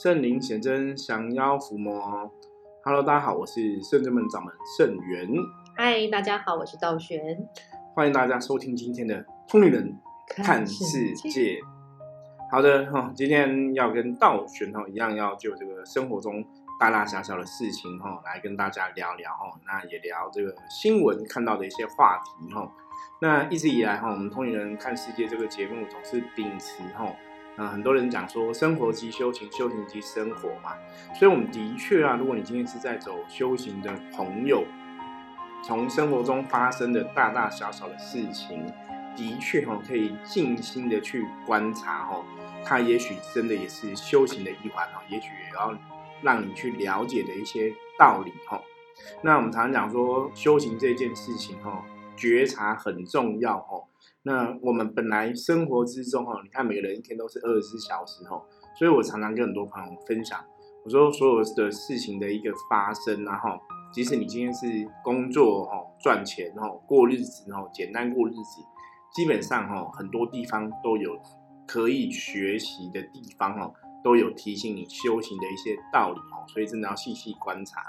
圣灵显真，降妖伏魔。Hello，大家好，我是圣真门掌门圣元。嗨，大家好，我是道玄。欢迎大家收听今天的《通灵人看世界》。好的哈，今天要跟道玄哈一样，要就这个生活中大大小小的事情哈，来跟大家聊聊哈。那也聊这个新闻看到的一些话题哈。那一直以来哈，我们《通灵人看世界》这个节目总是秉持哈。啊，很多人讲说生活即修行，修行即生活嘛，所以我们的确啊，如果你今天是在走修行的朋友，从生活中发生的大大小小的事情，的确哈，可以静心的去观察哈，它也许真的也是修行的一环哈，也许也要让你去了解的一些道理哈。那我们常常讲说修行这件事情哈，觉察很重要哈。那我们本来生活之中哈，你看每个人一天都是二十四小时哈，所以我常常跟很多朋友分享，我说所有的事情的一个发生然后，即使你今天是工作哈赚钱哈过日子哈简单过日子，基本上哈很多地方都有可以学习的地方哦，都有提醒你修行的一些道理哦，所以真的要细细观察。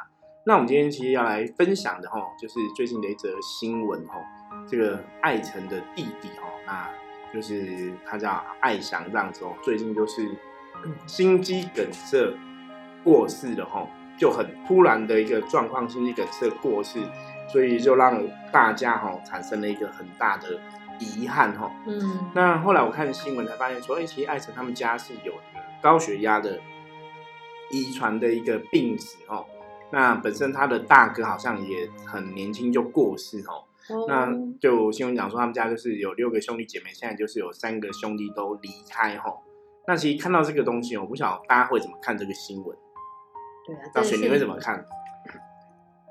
那我们今天其实要来分享的哈，就是最近的一则新闻哈。这个艾辰的弟弟哦，那就是他叫艾翔这样子哦。最近就是心肌梗塞过世了哈，就很突然的一个状况，心肌梗塞过世，所以就让大家哈产生了一个很大的遗憾哈。嗯，那后来我看新闻才发现说，哎，其实艾辰他们家是有高血压的遗传的一个病史哦。那本身他的大哥好像也很年轻就过世哦。那就新闻讲说，他们家就是有六个兄弟姐妹，现在就是有三个兄弟都离开吼。那其实看到这个东西，我不晓得大家会怎么看这个新闻。对啊，大雪你会怎么看？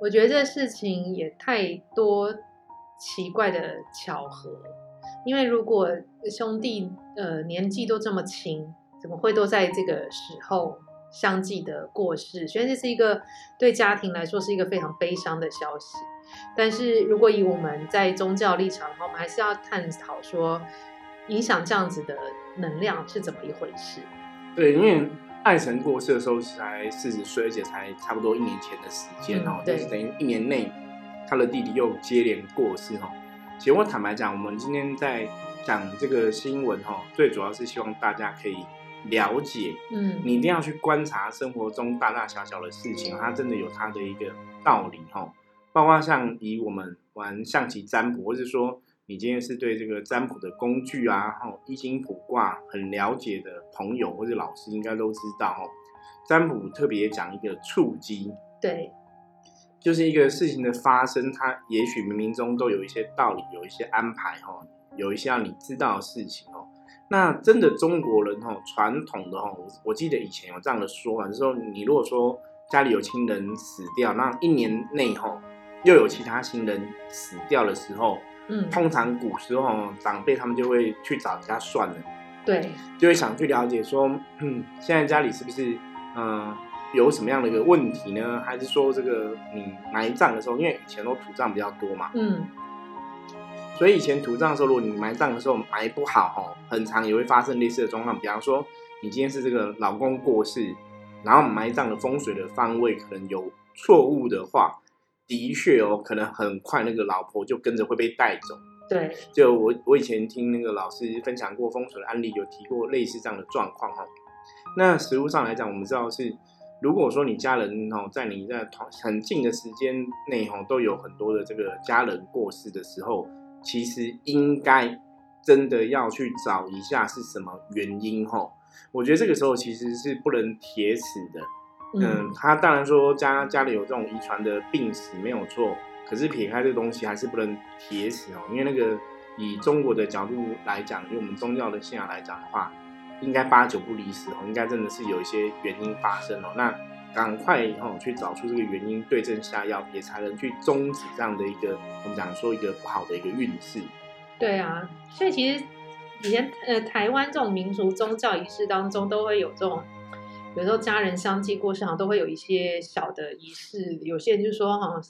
我觉得这事情也太多奇怪的巧合，因为如果兄弟呃年纪都这么轻，怎么会都在这个时候相继的过世？所以这是一个对家庭来说是一个非常悲伤的消息。但是如果以我们在宗教立场的话，我们还是要探讨说，影响这样子的能量是怎么一回事？对，因为爱神过世的时候才四十岁，而且才差不多一年前的时间哦，就是等于一年内他的弟弟又接连过世哈。其实我坦白讲，我们今天在讲这个新闻哈，最主要是希望大家可以了解，嗯，你一定要去观察生活中大大小小的事情，它真的有它的一个道理哈。包括像以我们玩象棋占卜，或者说你今天是对这个占卜的工具啊，哈，易经卜卦很了解的朋友或者老师，应该都知道哦。占卜特别讲一个触机，对，就是一个事情的发生，它也许冥冥中都有一些道理，有一些安排哦，有一些让你知道的事情哦。那真的中国人哦，传统的哦，我我记得以前有这样的说法，就是说你如果说家里有亲人死掉，那一年内哈。又有其他亲人死掉的时候，嗯，通常古时候长辈他们就会去找人家算了，对，就会想去了解说，嗯，现在家里是不是嗯有什么样的一个问题呢？还是说这个你埋葬的时候，因为以前都土葬比较多嘛，嗯，所以以前土葬的时候，如果你埋葬的时候埋不好哈，很长也会发生类似的状况。比方说，你今天是这个老公过世，然后埋葬的风水的方位可能有错误的话。的确哦，可能很快那个老婆就跟着会被带走。对，就我我以前听那个老师分享过风水的案例，有提过类似这样的状况哈。那实物上来讲，我们知道是，如果说你家人哦，在你在很近的时间内哦，都有很多的这个家人过世的时候，其实应该真的要去找一下是什么原因哈。我觉得这个时候其实是不能铁齿的。嗯，他当然说家家里有这种遗传的病史没有错，可是撇开这个东西还是不能铁死哦，因为那个以中国的角度来讲，以我们宗教的信仰来讲的话，应该八九不离十哦，应该真的是有一些原因发生哦，那赶快哦去找出这个原因，对症下药，也才能去终止这样的一个我们讲说一个不好的一个运势。对啊，所以其实以前呃台湾这种民族宗教仪式当中都会有这种。有时候家人相继过世，好像都会有一些小的仪式。有些人就说，哈，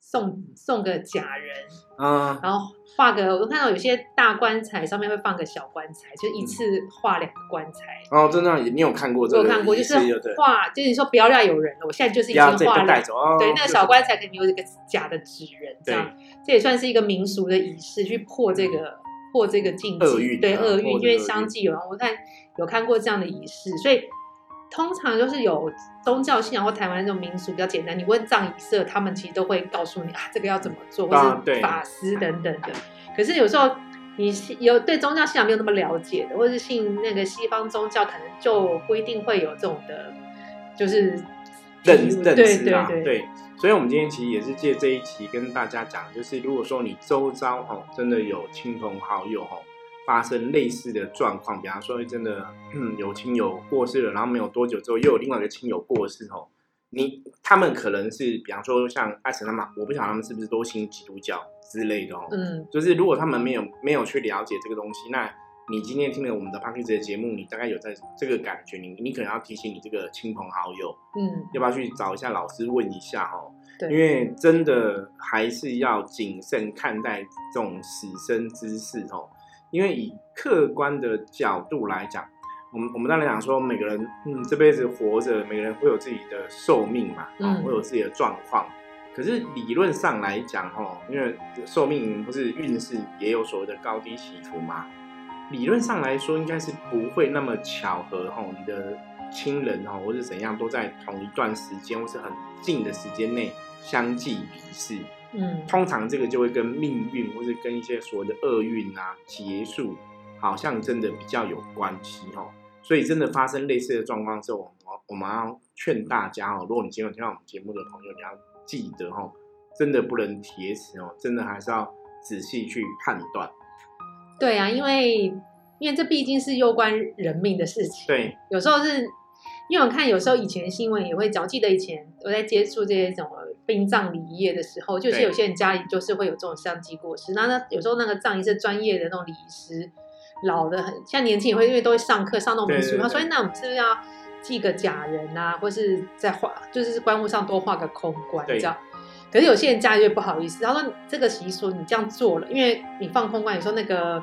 送送个假人，嗯，然后画个，我看到有些大棺材上面会放个小棺材，就一次画两个棺材。哦，真的，你有看过这个？我看过，就是画，就是说不要让有人了。我现在就是已经画了，对，那个小棺材肯定有一个假的纸人，这样，这也算是一个民俗的仪式，去破这个破这个禁忌，对厄运，因为相继有人，我看有看过这样的仪式，所以。通常就是有宗教信仰或台湾那种民俗比较简单，你问葬仪社，他们其实都会告诉你啊，这个要怎么做，或是法师等等的。可是有时候你有对宗教信仰没有那么了解的，或是信那个西方宗教，可能就不一定会有这种的，就是认认知啊。对，所以，我们今天其实也是借这一期跟大家讲，就是如果说你周遭哈真的有亲朋好友哈。发生类似的状况，比方说真的有亲友过世了，然后没有多久之后又有另外一个亲友过世哦，你他们可能是比方说像爱神他们，我不晓得他们是不是都信基督教之类的哦，嗯，就是如果他们没有没有去了解这个东西，那你今天听了我们的 p a r k e t 的节目，你大概有在这个感觉，你你可能要提醒你这个亲朋好友，嗯，要不要去找一下老师问一下哦，对，因为真的还是要谨慎看待这种死生之事哦。因为以客观的角度来讲，我们我们当然讲说，每个人嗯这辈子活着，每个人会有自己的寿命嘛，嗯，会有自己的状况。可是理论上来讲，吼，因为寿命不是运势也有所谓的高低起伏嘛，理论上来说，应该是不会那么巧合，吼，你的亲人哈或者怎样都在同一段时间或是很近的时间内相继离世。嗯，通常这个就会跟命运，或是跟一些所谓的厄运啊结束，好像真的比较有关系哦。所以真的发生类似的状况之后，我我们要劝大家哦，如果你今天听到我们节目的朋友，你要记得哦，真的不能铁齿哦，真的还是要仔细去判断。对啊，因为因为这毕竟是攸关人命的事情。对，有时候是因为我看有时候以前新闻也会讲，记得以前我在接触这些什么。殡葬礼仪业的时候，就是有些人家里就是会有这种相继过世，那那有时候那个葬仪是专业的那种礼仪师，老的很，像年轻也会因为都会上课上那种民俗，他说那我们是不是要祭个假人啊，或是在画，就是棺木上多画个空棺这样。可是有些人家里就不好意思，他说这个习俗你这样做了，因为你放空棺，你说那个。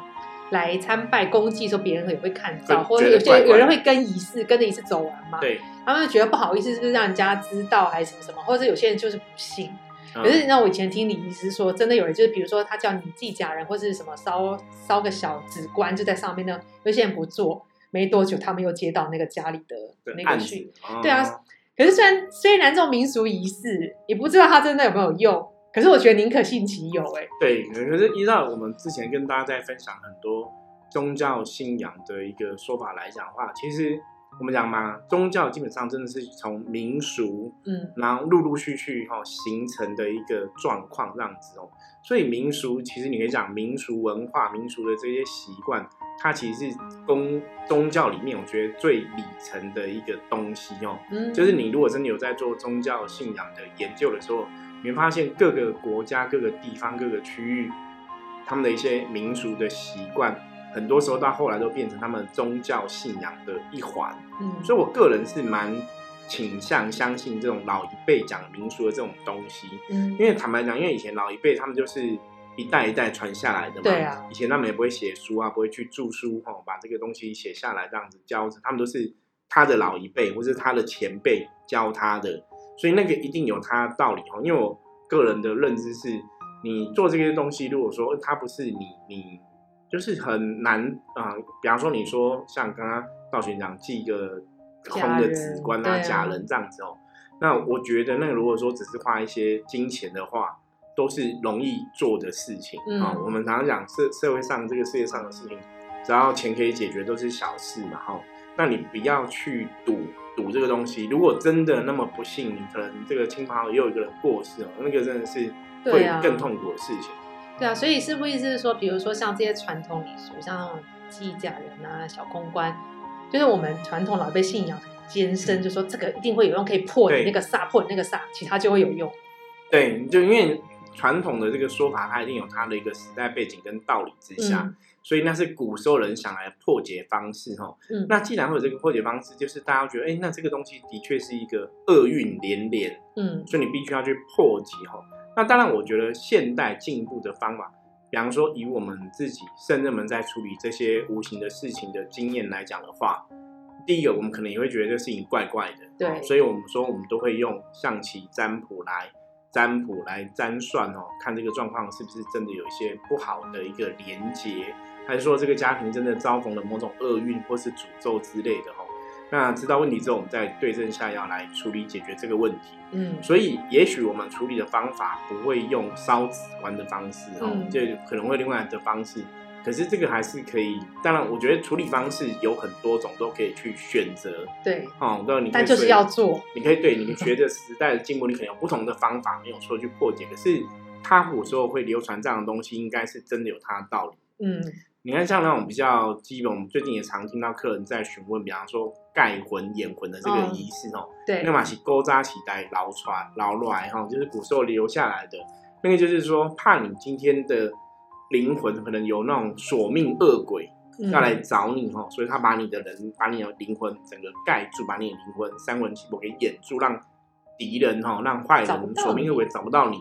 来参拜公祭的时候，别人也会看到，或者有些有人会跟仪式跟着仪式走完嘛？对，他们就觉得不好意思，是不是让人家知道还是什么什么？或者有些人就是不信。可是你知道，我以前听李医师说，真的有人就是，比如说他叫你自己家人，或是什么烧烧个小纸棺就在上面呢。有些人不做，没多久他们又接到那个家里的那个去。对啊，可是虽然虽然这种民俗仪式，也不知道他真的有没有用。可是我觉得宁可信其有，哎，对。可是依照我们之前跟大家在分享很多宗教信仰的一个说法来讲的话，其实我们讲嘛，宗教基本上真的是从民俗，嗯，然后陆陆续续哈形成的一个状况这样子哦。所以民俗其实你可以讲民俗文化、民俗的这些习惯，它其实是公宗教里面我觉得最里层的一个东西哦。嗯，就是你如果真的有在做宗教信仰的研究的时候。你会发现各个国家、各个地方、各个区域，他们的一些民俗的习惯，很多时候到后来都变成他们宗教信仰的一环。嗯，所以我个人是蛮倾向相信这种老一辈讲民俗的这种东西。嗯，因为坦白讲，因为以前老一辈他们就是一代一代传下来的嘛。对啊。以前他们也不会写书啊，不会去著书哦，把这个东西写下来这样子教，他们都是他的老一辈或是他的前辈教他的。所以那个一定有它道理哦，因为我个人的认知是，你做这些东西，如果说它不是你你就是很难啊，比方说你说像刚刚道玄讲寄一个空的纸棺啊假人这样子哦，那我觉得那个如果说只是花一些金钱的话，都是容易做的事情啊。我们常常讲社社会上这个世界上的事情，只要钱可以解决，都是小事嘛哈。那你不要去赌。赌这个东西，如果真的那么不幸，你可能这个亲朋好友又有一个人过世哦，那个真的是会更痛苦的事情。对啊，所以是不意思是说，比如说像这些传统礼俗，像祭假人啊、小公关，就是我们传统老一辈信仰很艰深，就说这个一定会有用，可以破你那个煞，破你那个煞，其他就会有用。对，就因为传统的这个说法，它一定有它的一个时代背景跟道理之下。所以那是古时候人想来破解方式哈，嗯，那既然会有这个破解方式，就是大家觉得，哎，那这个东西的确是一个厄运连连，嗯，所以你必须要去破解哈。那当然，我觉得现代进步的方法，比方说以我们自己圣人们在处理这些无形的事情的经验来讲的话，第一个我们可能也会觉得这事情怪怪的，对，所以我们说我们都会用象棋占卜来占卜来占算哦，看这个状况是不是真的有一些不好的一个连结，还是说这个家庭真的遭逢了某种厄运或是诅咒之类的哦。那知道问题之后，我们再对症下药来处理解决这个问题。嗯，所以也许我们处理的方法不会用烧纸棺的方式哦，就可能会另外的方式。可是这个还是可以。当然，我觉得处理方式有很多种，都可以去选择。对，哦，那你但就是要做。你可以对，你随着时代的进步，你可能有不同的方法，没有说去破解。可是它古时候会流传这样的东西，应该是真的有它的道理。嗯。你看，像那种比较基本，我们最近也常听到客人在询问，比方说盖魂、掩魂的这个仪式哦，对，那嘛是勾扎起带捞出来、捞来哈，就是古时候留下来的。那个就是说，怕你今天的灵魂可能有那种索命恶鬼要来找你哈，所以他把你的人、把你的灵魂整个盖住，把你的灵魂三魂七魄给掩住，让敌人哈、让坏人索命恶鬼找不到你。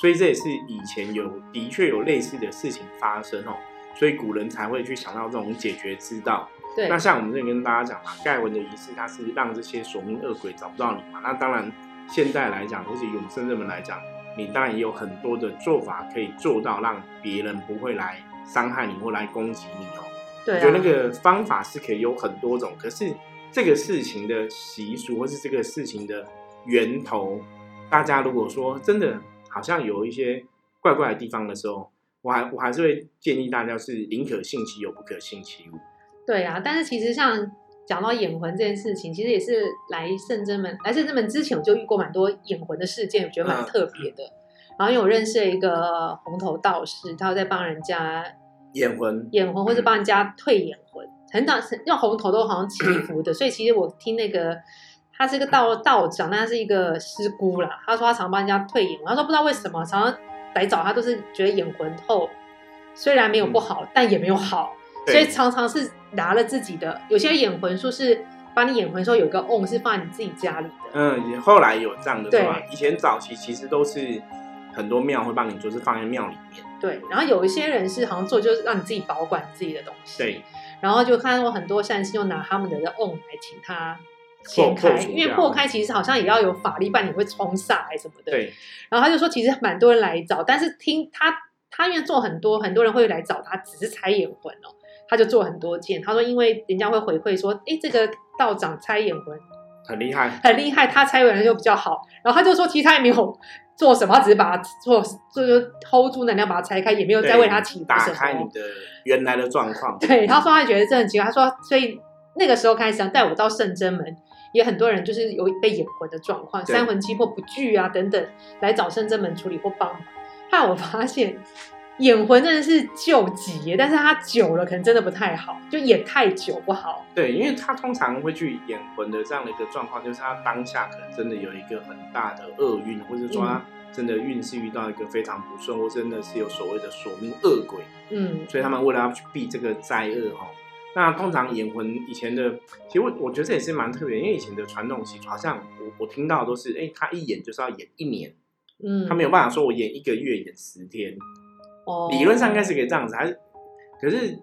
所以这也是以前有的确有类似的事情发生哦。所以古人才会去想到这种解决之道。对，那像我们这里跟大家讲嘛，盖文的仪式，它是让这些索命恶鬼找不到你嘛。那当然，现代来讲，或是永生人们来讲，你当然也有很多的做法可以做到，让别人不会来伤害你或来攻击你哦。对，我觉得那个方法是可以有很多种。可是这个事情的习俗，或是这个事情的源头，大家如果说真的好像有一些怪怪的地方的时候，我还我还是会建议大家是宁可信其有，不可信其无。对啊，但是其实像讲到眼魂这件事情，其实也是来圣真门来圣真门之前，我就遇过蛮多眼魂的事件，我觉得蛮特别的。然后因为我认识了一个红头道士，他在帮人家眼魂、眼魂，或是帮人家退眼魂，很早用红头都好像祈福的。所以其实我听那个他是一个道道长，但他是一个师姑啦。他说他常帮人家退眼魂，他说不知道为什么常常。来找他都是觉得眼魂后虽然没有不好，但也没有好，所以常常是拿了自己的。有些眼魂术是把你眼魂时候有一个瓮是放在你自己家里的。嗯，后来有这样的说法。以前早期其实都是很多庙会帮你做，是放在庙里面。对，然后有一些人是好像做就是让你自己保管自己的东西。对，然后就看到很多善心就拿他们的瓮来请他。掀开，因为破开其实好像也要有法力，不然你会冲煞还是什么的。对。然后他就说，其实蛮多人来找，但是听他，他因为做很多，很多人会来找他，只是拆眼魂哦。他就做很多件。他说，因为人家会回馈说，哎，这个道长拆眼魂很厉害，很厉害，他拆完就比较好。然后他就说，其实他也没有做什么，他只是把它做，就是 hold 住能量，把它拆开，也没有再为他祈打开你的原来的状况。对，他说他觉得这很奇怪。他说，所以那个时候开始想带我到圣真门。也很多人就是有被眼魂的状况，三魂七魄不聚啊等等，来找圣真门处理或帮忙。后来我发现眼魂真的是救急，但是他久了可能真的不太好，就演太久不好。对，因为他通常会去眼魂的这样的一个状况，就是他当下可能真的有一个很大的厄运，或者说他真的运势遇到一个非常不顺，或真的是有所谓的索命恶鬼。嗯，所以他们为了要去避这个灾厄哈。那通常眼魂以前的，其实我我觉得这也是蛮特别，因为以前的传统习俗好像我我听到都是，哎，他一演就是要演一年，嗯，他没有办法说我演一个月演十天，哦，理论上应该是可以这样子，还是，可是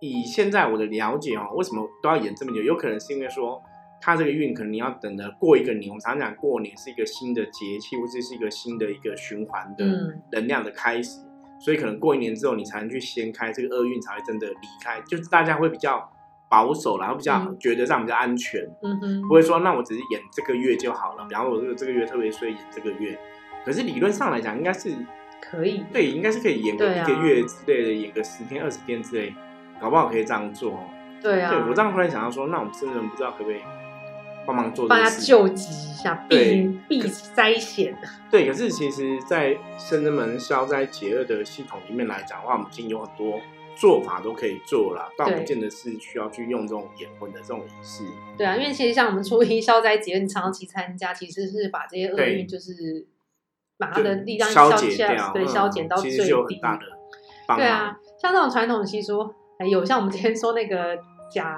以现在我的了解哦，为什么都要演这么久？有可能是因为说他这个运可能你要等的过一个年，我们常常讲过年是一个新的节气，或者是一个新的一个循环的能量的开始。所以可能过一年之后，你才能去掀开这个厄运，才会真的离开。就是大家会比较保守，然后比较觉得这样比较安全，嗯哼，不会说那我只是演这个月就好了。比方说我这个这个月特别衰，演这个月。可是理论上来讲，应该是可以，对，应该是可以演个一个月之类的，演个十天二十天之类，搞不好可以这样做。对啊，对我这样突然想到说，那我们真人不知道可不可以？帮忙做，帮他救急一下，避避灾险。对，可是其实，在圣真门消灾解厄的系统里面来讲的话，我们已经有很多做法都可以做了，但不见得是需要去用这种眼魂的这种仪式。对啊，因为其实像我们初一消灾解厄，你长期参加，其实是把这些厄运就是把它的力量消解掉，对，消减到最低。对啊，像这种传统习俗，有像我们今天说那个假。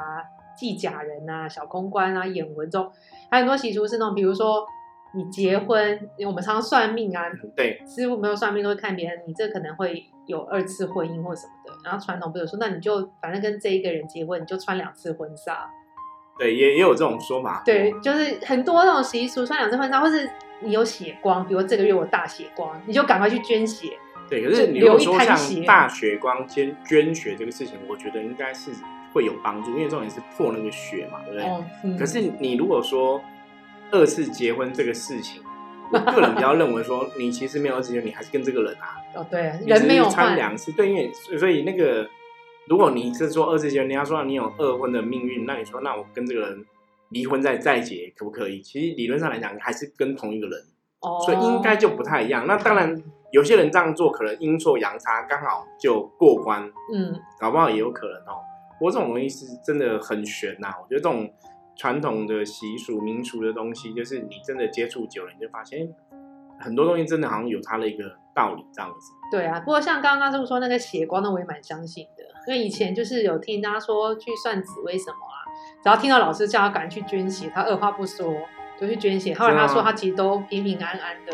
祭假人啊，小公关啊，演文中，还有很多习俗是那种，比如说你结婚，我们常常算命啊，对，师傅没有算命都会看别人，你这可能会有二次婚姻或什么的。然后传统不是说，那你就反正跟这一个人结婚，你就穿两次婚纱。对，也也有这种说法。对，就是很多那种习俗，穿两次婚纱，或是你有血光，比如这个月我大血光，你就赶快去捐血。对，可是你如果说像大血光捐捐血这个事情，我觉得应该是会有帮助，因为重点是破那个血嘛，对不对？可是你如果说二次结婚这个事情，我个人比较认为说，你其实没有二次结婚，你还是跟这个人啊。哦，对，人没有穿两次，对，因为所以那个。如果你是说二次结婚，你要说你有二婚的命运，那你说那我跟这个人离婚再再结可不可以？其实理论上来讲，还是跟同一个人，哦所以应该就不太一样。那当然，有些人这样做可能阴错阳差，刚好就过关，嗯，搞不好也有可能哦。不过这种东西是真的很玄呐。我觉得这种传统的习俗民俗的东西，就是你真的接触久了，你就发现很多东西真的好像有它的一个道理这样子。对啊，不过像刚刚这么说那个血光，那我也蛮相信的。因为以前就是有听他说去算紫薇什么啊，只要听到老师叫他赶紧去捐血，他二话不说就去捐血。后来他说他其实都平平安安的，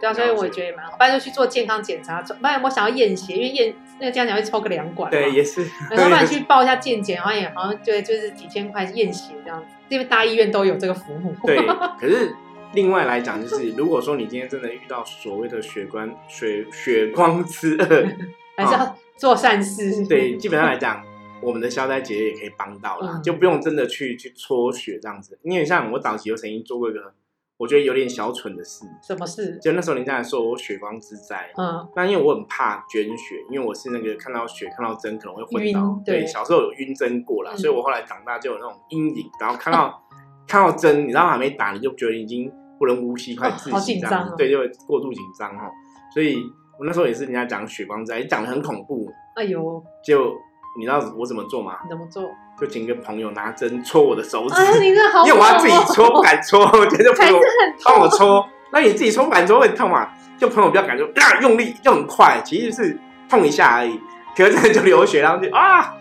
对啊，所以我也觉得也蛮好。不然就去做健康检查，不然我想要验血，因为验那个家长会抽个两管，对，也是。然后不然去报一下健检，好像也好像对，就是几千块验血这样子，因为大医院都有这个服务。对，可是另外来讲，就是如果说你今天真的遇到所谓的血光血血光之恶，还是要。做善事，对，基本上来讲，我们的消灾姐也可以帮到啦，就不用真的去去搓血这样子。因为像我早期有曾经做过一个，我觉得有点小蠢的事。什么事？就那时候人家说我血光之灾，嗯，那因为我很怕捐血，因为我是那个看到血看到针可能会昏倒，对，小时候有晕针过了，所以我后来长大就有那种阴影，然后看到看到针，你知道还没打，你就觉得已经不能呼吸，快窒息这样，对，就会过度紧张哈，所以。我那时候也是人家讲血光灾，讲的很恐怖。哎呦！就你知道我怎么做吗？怎么做？就请个朋友拿针戳我的手指。啊，你这好！因为我要自己戳，不敢戳，我觉得朋友帮我戳。那你自己戳不敢戳会痛嘛？就朋友比较敢，就啊用力又很快，其实是痛一下而已。可是就流血，然后就啊，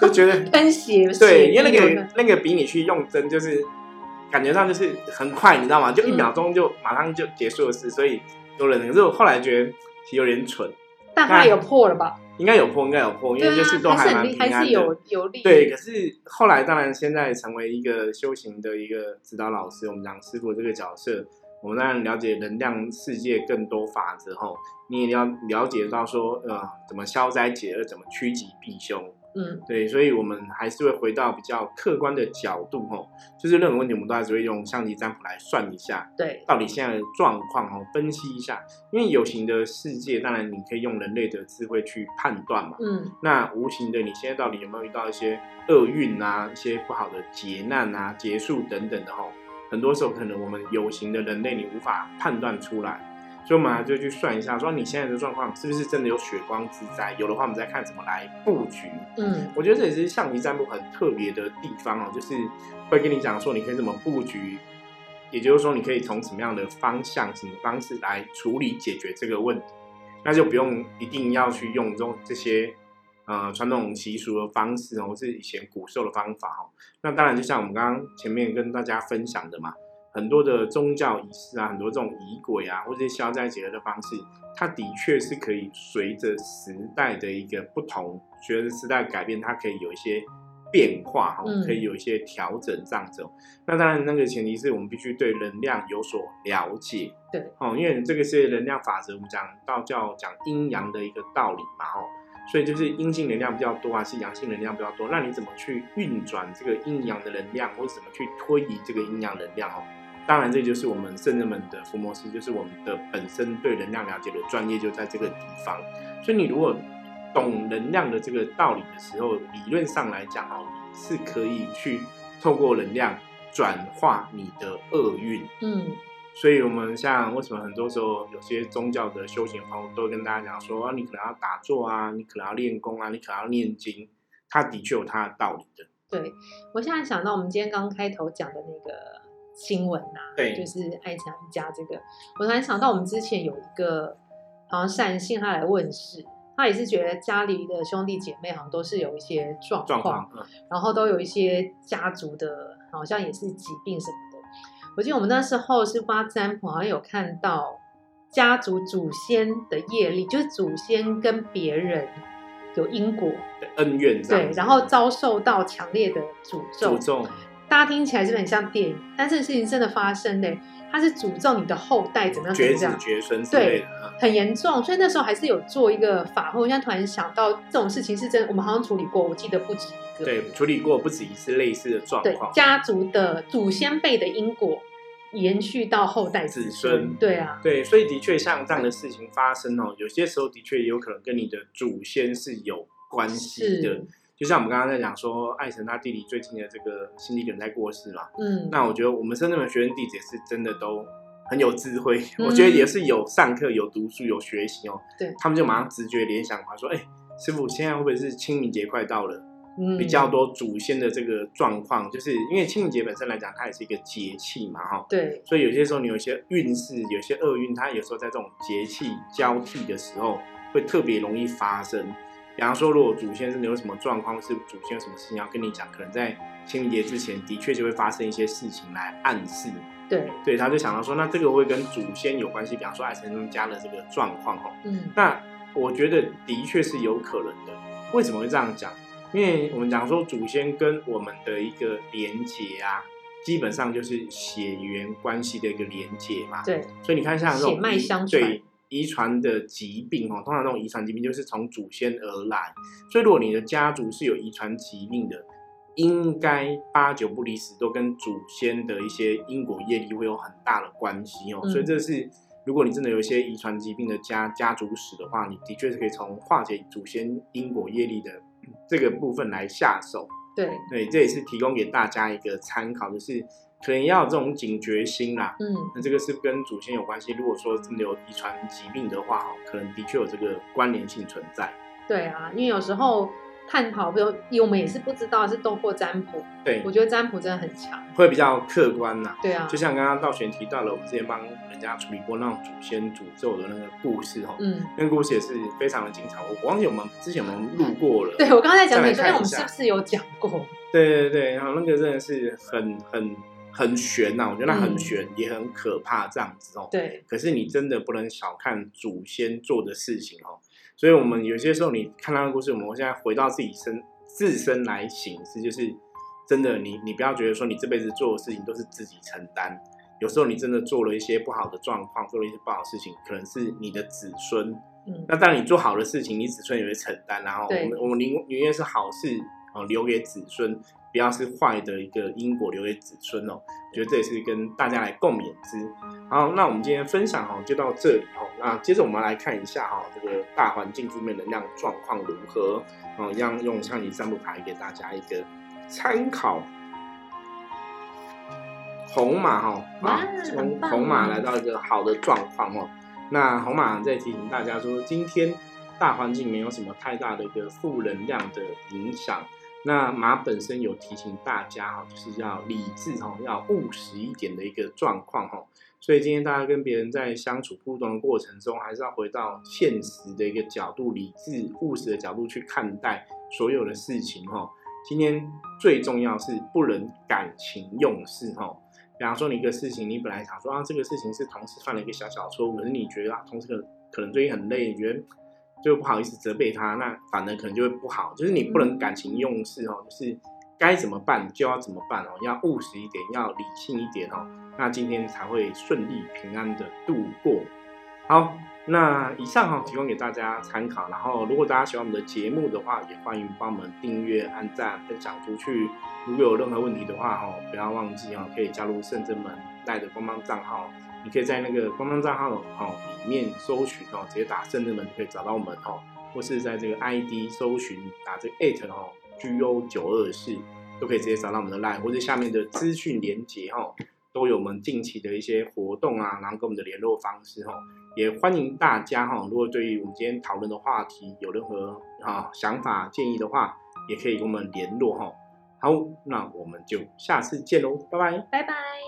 就觉得 喷血。对，因为那个那个比你去用针，就是感觉上就是很快，你知道吗？就一秒钟就马上就结束的事，所以有人。可是我后来觉得。其实有点蠢，但它有破了吧？应该有破，应该有破，因为就是都还蛮平安的。有有利。对，可是后来当然现在成为一个修行的一个指导老师，我们讲师傅这个角色，我们当然了解能量世界更多法则后，你也要了解到说，呃，怎么消灾解厄，怎么趋吉避凶。嗯，对，所以我们还是会回到比较客观的角度，哦，就是任何问题我们都还是会用象棋占卜来算一下，对，到底现在的状况，哦，分析一下。因为有形的世界，当然你可以用人类的智慧去判断嘛，嗯，那无形的，你现在到底有没有遇到一些厄运啊，一些不好的劫难啊、结束等等的，吼，很多时候可能我们有形的人类你无法判断出来。所以，我们就去算一下，说你现在的状况是不是真的有血光之灾？有的话，我们再看怎么来布局。嗯，我觉得这也是象棋占卜很特别的地方哦，就是会跟你讲说，你可以怎么布局，也就是说，你可以从什么样的方向、什么方式来处理解决这个问题，那就不用一定要去用这种这些呃传统习俗的方式哦，或是以前古兽的方法哦。那当然，就像我们刚刚前面跟大家分享的嘛。很多的宗教仪式啊，很多这种仪轨啊，或者消灾解厄的方式，它的确是可以随着时代的一个不同，随着时代改变，它可以有一些变化哈，可以有一些调整这样子。那当然，那个前提是我们必须对能量有所了解。对，哦，因为这个是能量法则，我们讲道教讲阴阳的一个道理嘛，哦，所以就是阴性能量比较多还是阳性能量比较多？那你怎么去运转这个阴阳的能量，或者怎么去推移这个阴阳能量？哦？当然，这就是我们圣人们的伏魔师，就是我们的本身对能量了解的专业就在这个地方。所以，你如果懂能量的这个道理的时候，理论上来讲哦，是可以去透过能量转化你的厄运。嗯，所以我们像为什么很多时候有些宗教的修行朋友都会跟大家讲说，你可能要打坐啊，你可能要练功啊，你可能要念经，它的确有它的道理的。对我现在想到我们今天刚开头讲的那个。新闻呐，对，就是爱强家这个，我突然想到，我们之前有一个好像善信他来问事，他也是觉得家里的兄弟姐妹好像都是有一些状况，然后都有一些家族的，好像也是疾病什么的。我记得我们那时候是挖占卜，好像有看到家族祖先的业力，就是祖先跟别人有因果的恩怨，对，然后遭受到强烈的诅咒。诅咒，大家听起来是很像电影？但这个事情真的发生的。它是诅咒你的后代怎么样？绝子绝孙之类的，很严重。所以那时候还是有做一个法会。我现在突然想到，这种事情是真的，我们好像处理过，我记得不止一个。对，处理过不止一次类似的状况。家族的祖先辈的因果延续到后代子孙。对啊，对，所以的确像这样的事情发生哦，有些时候的确也有可能跟你的祖先是有关系的。就像我们刚刚在讲说，爱神他弟弟最近的这个心理梗在过世嘛，嗯，那我觉得我们深圳的学生弟子也是真的都很有智慧，我觉得也是有上课、有读书、有学习哦，对，他们就马上直觉联想嘛，说，哎，师傅现在会不会是清明节快到了？嗯，比较多祖先的这个状况，就是因为清明节本身来讲，它也是一个节气嘛，哈，对，所以有些时候你有些运势、有些厄运，它有时候在这种节气交替的时候，会特别容易发生。比方说，如果祖先真的有什么状况，是祖先有什么事情要跟你讲，可能在清明节之前，的确就会发生一些事情来暗示。对，对，他就想到说，那这个会跟祖先有关系。比方说，爱神他们家的这个状况，哦，嗯，那我觉得的确是有可能的。为什么会这样讲？因为我们讲说，祖先跟我们的一个连结啊，基本上就是血缘关系的一个连结嘛。对，所以你看，像这种血脉相传。遗传的疾病哦，通常那种遗传疾病就是从祖先而来，所以如果你的家族是有遗传疾病的，应该八九不离十都跟祖先的一些因果业力会有很大的关系哦。所以这是如果你真的有一些遗传疾病的家家族史的话，你的确是可以从化解祖先因果业力的这个部分来下手。对对，这也是提供给大家一个参考，就是。可能要有这种警觉心啦，嗯，那这个是跟祖先有关系。如果说真的有遗传疾病的话，哈，可能的确有这个关联性存在。对啊，因为有时候探讨，比如我们也是不知道，是透过占卜。对，我觉得占卜真的很强，会比较客观呐。对啊，就像刚刚道玄提到了，我们之前帮人家处理过那种祖先诅咒的那个故事，哦，嗯，那个故事也是非常的精彩。我忘记我们之前我们录过了。对我刚才讲，你说我们是不是有讲过？对对对，然后那个真的是很很。很悬呐，我觉得那很悬，也很可怕，这样子哦。对。可是你真的不能小看祖先做的事情哦。所以，我们有些时候你看那个故事，我们现在回到自己身自身来行事，就是真的，你你不要觉得说你这辈子做的事情都是自己承担。有时候你真的做了一些不好的状况，做了一些不好的事情，可能是你的子孙。嗯。那当你做好的事情，你子孙也会承担。然后，我们我们宁宁愿是好事哦，留给子孙。不要是坏的一个因果留给子孙哦，我觉得这也是跟大家来共勉之。好，那我们今天分享哈就到这里哦。那接着我们来看一下哈这个大环境负面能量状况如何哦，一样用象棋三步牌给大家一个参考。红马哈啊，从红马来到一个好的状况哦。那红马在提醒大家说，今天大环境没有什么太大的一个负能量的影响。那马本身有提醒大家哈，就是要理智哈，要务实一点的一个状况哈。所以今天大家跟别人在相处互动的过程中，还是要回到现实的一个角度，理智务实的角度去看待所有的事情哈。今天最重要是不能感情用事哈。比方说你一个事情，你本来想说啊，这个事情是同事犯了一个小小错误，可是你觉得啊，同事可能可能最近很累，你觉得。就不好意思责备他，那反而可能就会不好。就是你不能感情用事哦，就是该怎么办就要怎么办哦，要务实一点，要理性一点哦，那今天才会顺利平安的度过。好，那以上哈提供给大家参考。然后如果大家喜欢我们的节目的话，也欢迎帮我们订阅、按赞、分享出去。如果有任何问题的话哦，不要忘记哦，可以加入圣真门带的官方账号。你可以在那个官方账号哦里面搜寻哦，直接打圣人门就可以找到我们哦，或是在这个 ID 搜寻打这个 at 哦 GO 九二四都可以直接找到我们的 line，或者下面的资讯连接哦都有我们近期的一些活动啊，然后跟我们的联络方式哦，也欢迎大家哈，如果对于我们今天讨论的话题有任何啊想法建议的话，也可以跟我们联络哈。好，那我们就下次见喽，拜拜，拜拜。